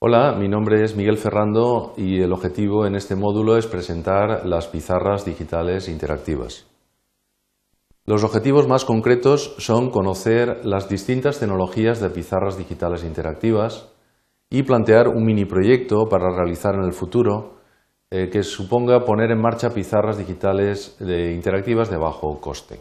Hola, mi nombre es Miguel Ferrando y el objetivo en este módulo es presentar las pizarras digitales interactivas. Los objetivos más concretos son conocer las distintas tecnologías de pizarras digitales interactivas y plantear un mini proyecto para realizar en el futuro eh, que suponga poner en marcha pizarras digitales interactivas de bajo coste.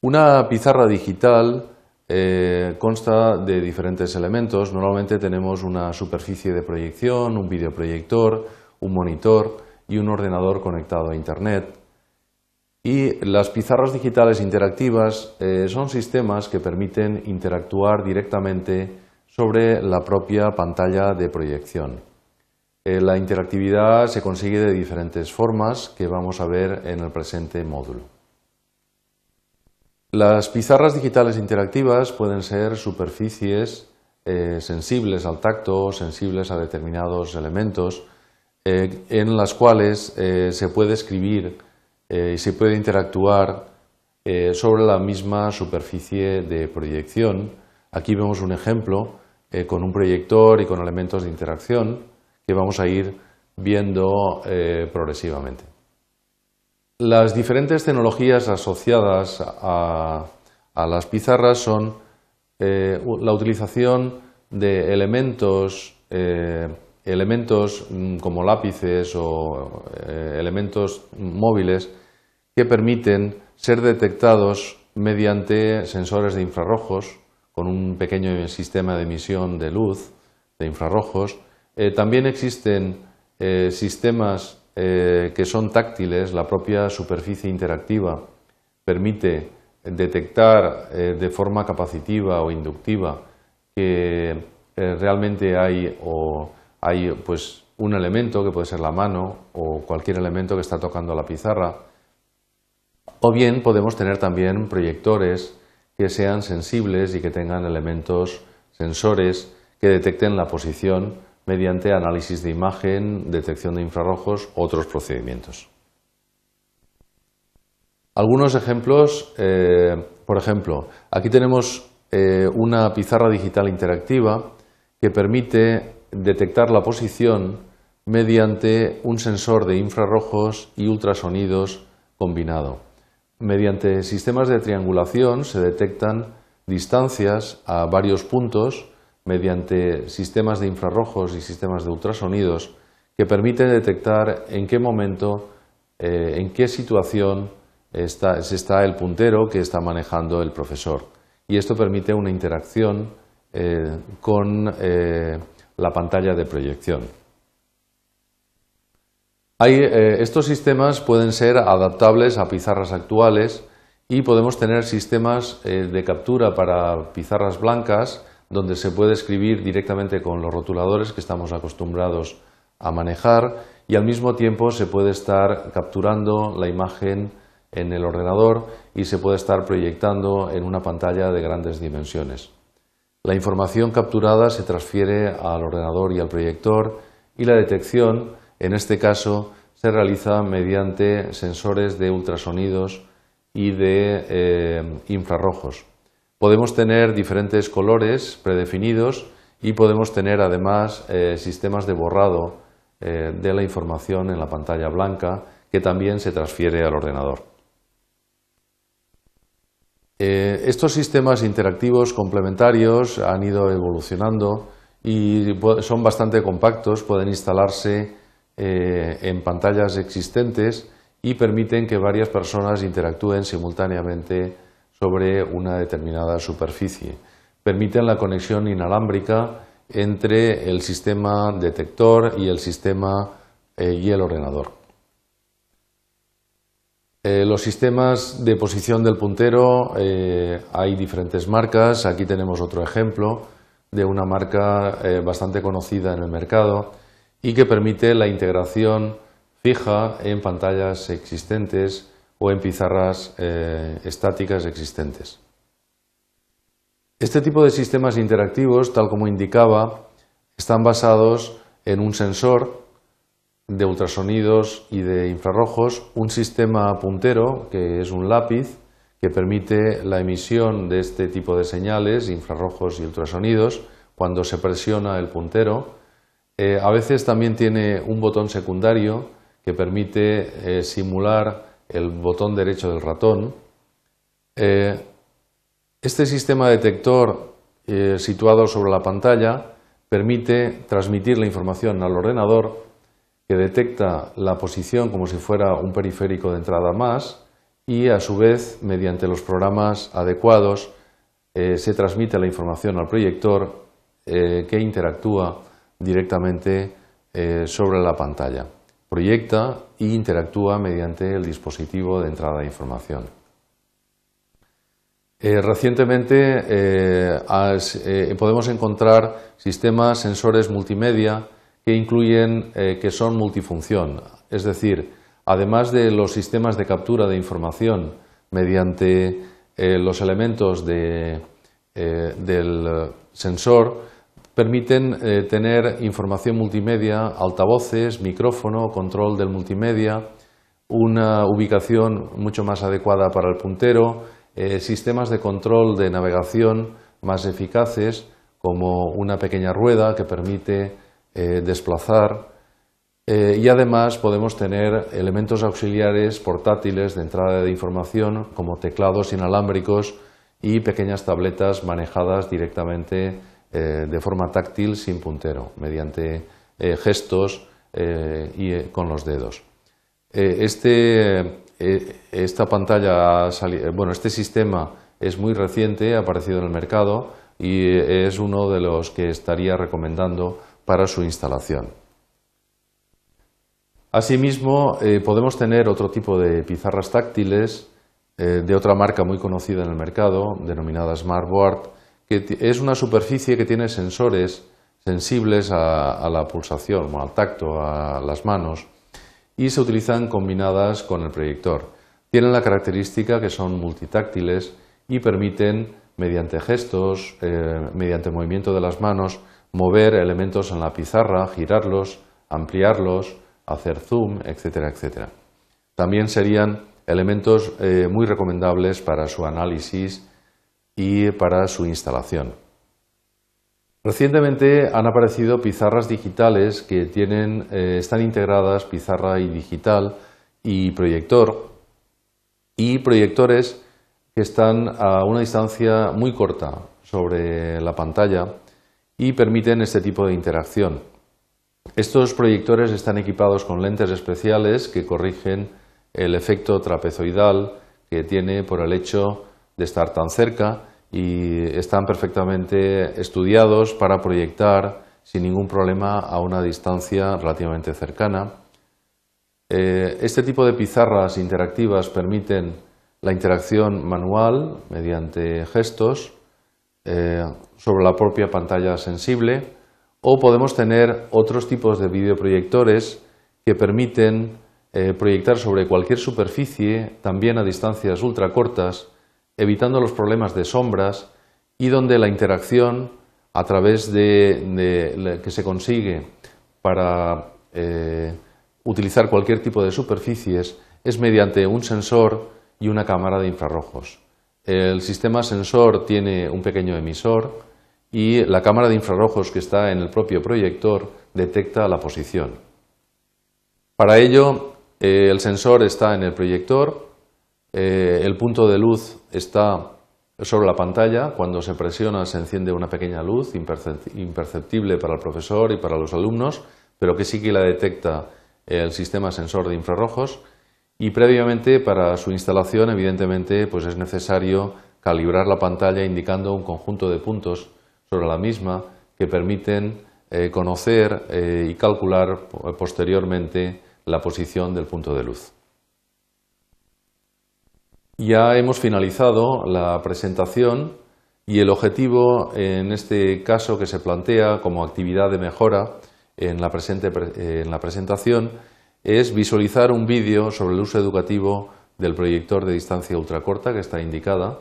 Una pizarra digital eh, consta de diferentes elementos. Normalmente tenemos una superficie de proyección, un videoproyector, un monitor y un ordenador conectado a Internet. Y las pizarras digitales interactivas eh, son sistemas que permiten interactuar directamente sobre la propia pantalla de proyección. Eh, la interactividad se consigue de diferentes formas que vamos a ver en el presente módulo. Las pizarras digitales interactivas pueden ser superficies eh, sensibles al tacto, sensibles a determinados elementos, eh, en las cuales eh, se puede escribir y se puede interactuar sobre la misma superficie de proyección. Aquí vemos un ejemplo con un proyector y con elementos de interacción que vamos a ir viendo progresivamente. Las diferentes tecnologías asociadas a, las pizarras son eh, la utilización de elementos, eh, elementos mm, como lápices o eh, elementos móviles que permiten ser detectados mediante sensores de infrarrojos con un pequeño sistema de emisión de luz de infrarrojos. también existen sistemas eh, que son táctiles, la propia superficie interactiva permite detectar eh, de forma capacitiva o inductiva que eh, realmente hay, o hay pues, un elemento que puede ser la mano o cualquier elemento que está tocando la pizarra. O bien podemos tener también proyectores que sean sensibles y que tengan elementos sensores que detecten la posición mediante análisis de imagen, detección de infrarrojos, otros procedimientos. Algunos ejemplos, eh, por ejemplo, aquí tenemos eh, una pizarra digital interactiva que permite detectar la posición mediante un sensor de infrarrojos y ultrasonidos combinado. Mediante sistemas de triangulación se detectan distancias a varios puntos mediante sistemas de infrarrojos y sistemas de ultrasonidos que permiten detectar en qué momento, eh, en qué situación está, está, el puntero que está manejando el profesor. Y esto permite una interacción eh, con eh, la pantalla de proyección. estos sistemas pueden ser adaptables a pizarras actuales y podemos tener sistemas de captura para pizarras blancas donde se puede escribir directamente con los rotuladores que estamos acostumbrados a manejar y al mismo tiempo se puede estar capturando la imagen en el ordenador y se puede estar proyectando en una pantalla de grandes dimensiones. La información capturada se transfiere al ordenador y al proyector y la detección, en este caso, se realiza mediante sensores de ultrasonidos y de eh, infrarrojos. Podemos tener diferentes colores predefinidos y podemos tener además eh, sistemas de borrado eh, de la información en la pantalla blanca que también se transfiere al ordenador. Eh, estos sistemas interactivos complementarios han ido evolucionando y son bastante compactos, pueden instalarse en pantallas existentes y permiten que varias personas interactúen simultáneamente sobre una determinada superficie. Permiten la conexión inalámbrica entre el sistema detector y el sistema eh, y el ordenador. Eh, los sistemas de posición del puntero eh, hay diferentes marcas. Aquí tenemos otro ejemplo de una marca bastante conocida en el mercado y que permite la integración fija en pantallas existentes o en pizarras eh, estáticas existentes. Este tipo de sistemas interactivos, tal como indicaba, están basados en un sensor de ultrasonidos y de infrarrojos, un sistema puntero, que es un lápiz, que permite la emisión de este tipo de señales, infrarrojos y ultrasonidos, cuando se presiona el puntero. Eh, a veces también tiene un botón secundario que permite eh, simular el botón derecho del ratón. este sistema detector situado sobre la pantalla permite transmitir la información al ordenador que detecta la posición como si fuera un periférico de entrada más y a su vez mediante los programas adecuados eh, se transmite la información al proyector eh, que interactúa directamente eh, sobre la pantalla. Proyecta e interactúa mediante el dispositivo de entrada de información. recientemente podemos encontrar sistemas sensores multimedia que incluyen que son multifunción, es decir, además de los sistemas de captura de información mediante eh, los elementos eh, del sensor permiten eh, tener información multimedia, altavoces, micrófono, control del multimedia, una ubicación mucho más adecuada para el puntero, sistemas de control de navegación más eficaces, como una pequeña rueda que permite desplazar eh, y además podemos tener elementos auxiliares portátiles de entrada de información como teclados inalámbricos y pequeñas tabletas manejadas directamente eh, de forma táctil sin puntero, mediante eh, gestos y con los dedos. Este, esta pantalla, bueno, este sistema es muy reciente, ha aparecido en el mercado y es uno de los que estaría recomendando para su instalación. Asimismo, eh, podemos tener otro tipo de pizarras táctiles eh, de otra marca muy conocida en el mercado, denominada Smartboard, es una superficie que tiene sensores sensibles a, la pulsación, al tacto, a las manos, y se utilizan combinadas con el proyector. Tienen la característica que son multitáctiles y permiten, mediante gestos, eh, mediante movimiento de las manos, mover elementos en la pizarra, girarlos, ampliarlos, hacer zoom, etcétera, etcétera. También serían elementos eh, muy recomendables para su análisis y para su instalación. Recientemente han aparecido pizarras digitales que tienen, eh, están integradas pizarra y digital y proyector y proyectores que están a una distancia muy corta sobre la pantalla y permiten este tipo de interacción. Estos proyectores están equipados con lentes especiales que corrigen el efecto trapezoidal que tiene por el hecho de estar tan cerca y están perfectamente estudiados para proyectar sin ningún problema a una distancia relativamente cercana. Eh, este tipo de pizarras interactivas permiten la interacción manual mediante gestos eh, sobre la propia pantalla sensible o podemos tener otros tipos de videoproyectores que permiten eh, proyectar sobre cualquier superficie, también a distancias ultracortas, evitando los problemas de sombras y donde la interacción a través de, que se consigue para eh, utilizar cualquier tipo de superficies es mediante un sensor y una cámara de infrarrojos. El sistema sensor tiene un pequeño emisor y la cámara de infrarrojos que está en el propio proyector detecta la posición. Para ello, eh, el sensor está en el proyector, eh, el punto de luz está sobre la pantalla, cuando se presiona se enciende una pequeña luz imperceptible para el profesor y para los alumnos, pero que sí que la detecta el sistema sensor de infrarrojos y previamente para su instalación evidentemente pues es necesario calibrar la pantalla indicando un conjunto de puntos sobre la misma que permiten eh, conocer eh, y calcular posteriormente la posición del punto de luz. Ya hemos finalizado la presentación y el objetivo en este caso que se plantea como actividad de mejora en la, en la presentación es visualizar un vídeo sobre el uso educativo del proyector de distancia ultracorta que está indicada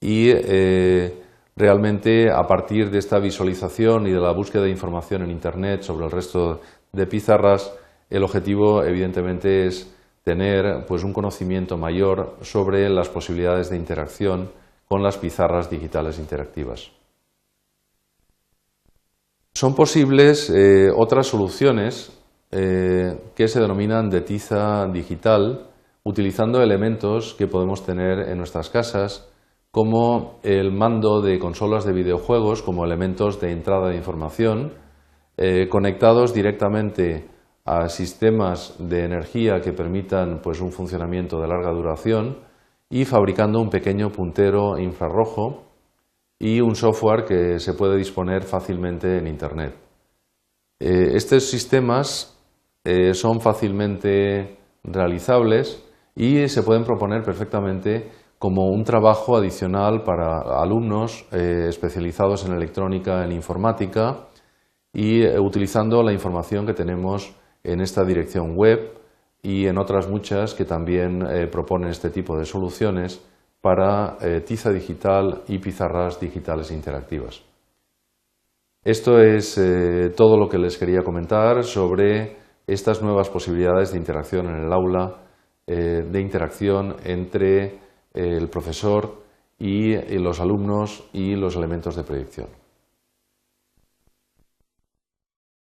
y eh, Realmente, a partir de esta visualización y de la búsqueda de información en Internet sobre el resto de pizarras, el objetivo, evidentemente, es tener pues, un conocimiento mayor sobre las posibilidades de interacción con las pizarras digitales interactivas. Son posibles eh, otras soluciones eh, que se denominan de tiza digital, utilizando elementos que podemos tener en nuestras casas, como el mando de consolas de videojuegos, como elementos de entrada de información, eh, conectados directamente a sistemas de energía que permitan pues, un funcionamiento de larga duración y fabricando un pequeño puntero infrarrojo y un software que se puede disponer fácilmente en Internet. Eh, estos sistemas eh, son fácilmente realizables y se pueden proponer perfectamente como un trabajo adicional para alumnos eh, especializados en electrónica, en informática y utilizando la información que tenemos en esta dirección web y en otras muchas que también proponen este tipo de soluciones para eh, tiza digital y pizarras digitales interactivas. Esto es eh, todo lo que les quería comentar sobre estas nuevas posibilidades de interacción en el aula, eh, de interacción entre el profesor y los alumnos y los elementos de proyección.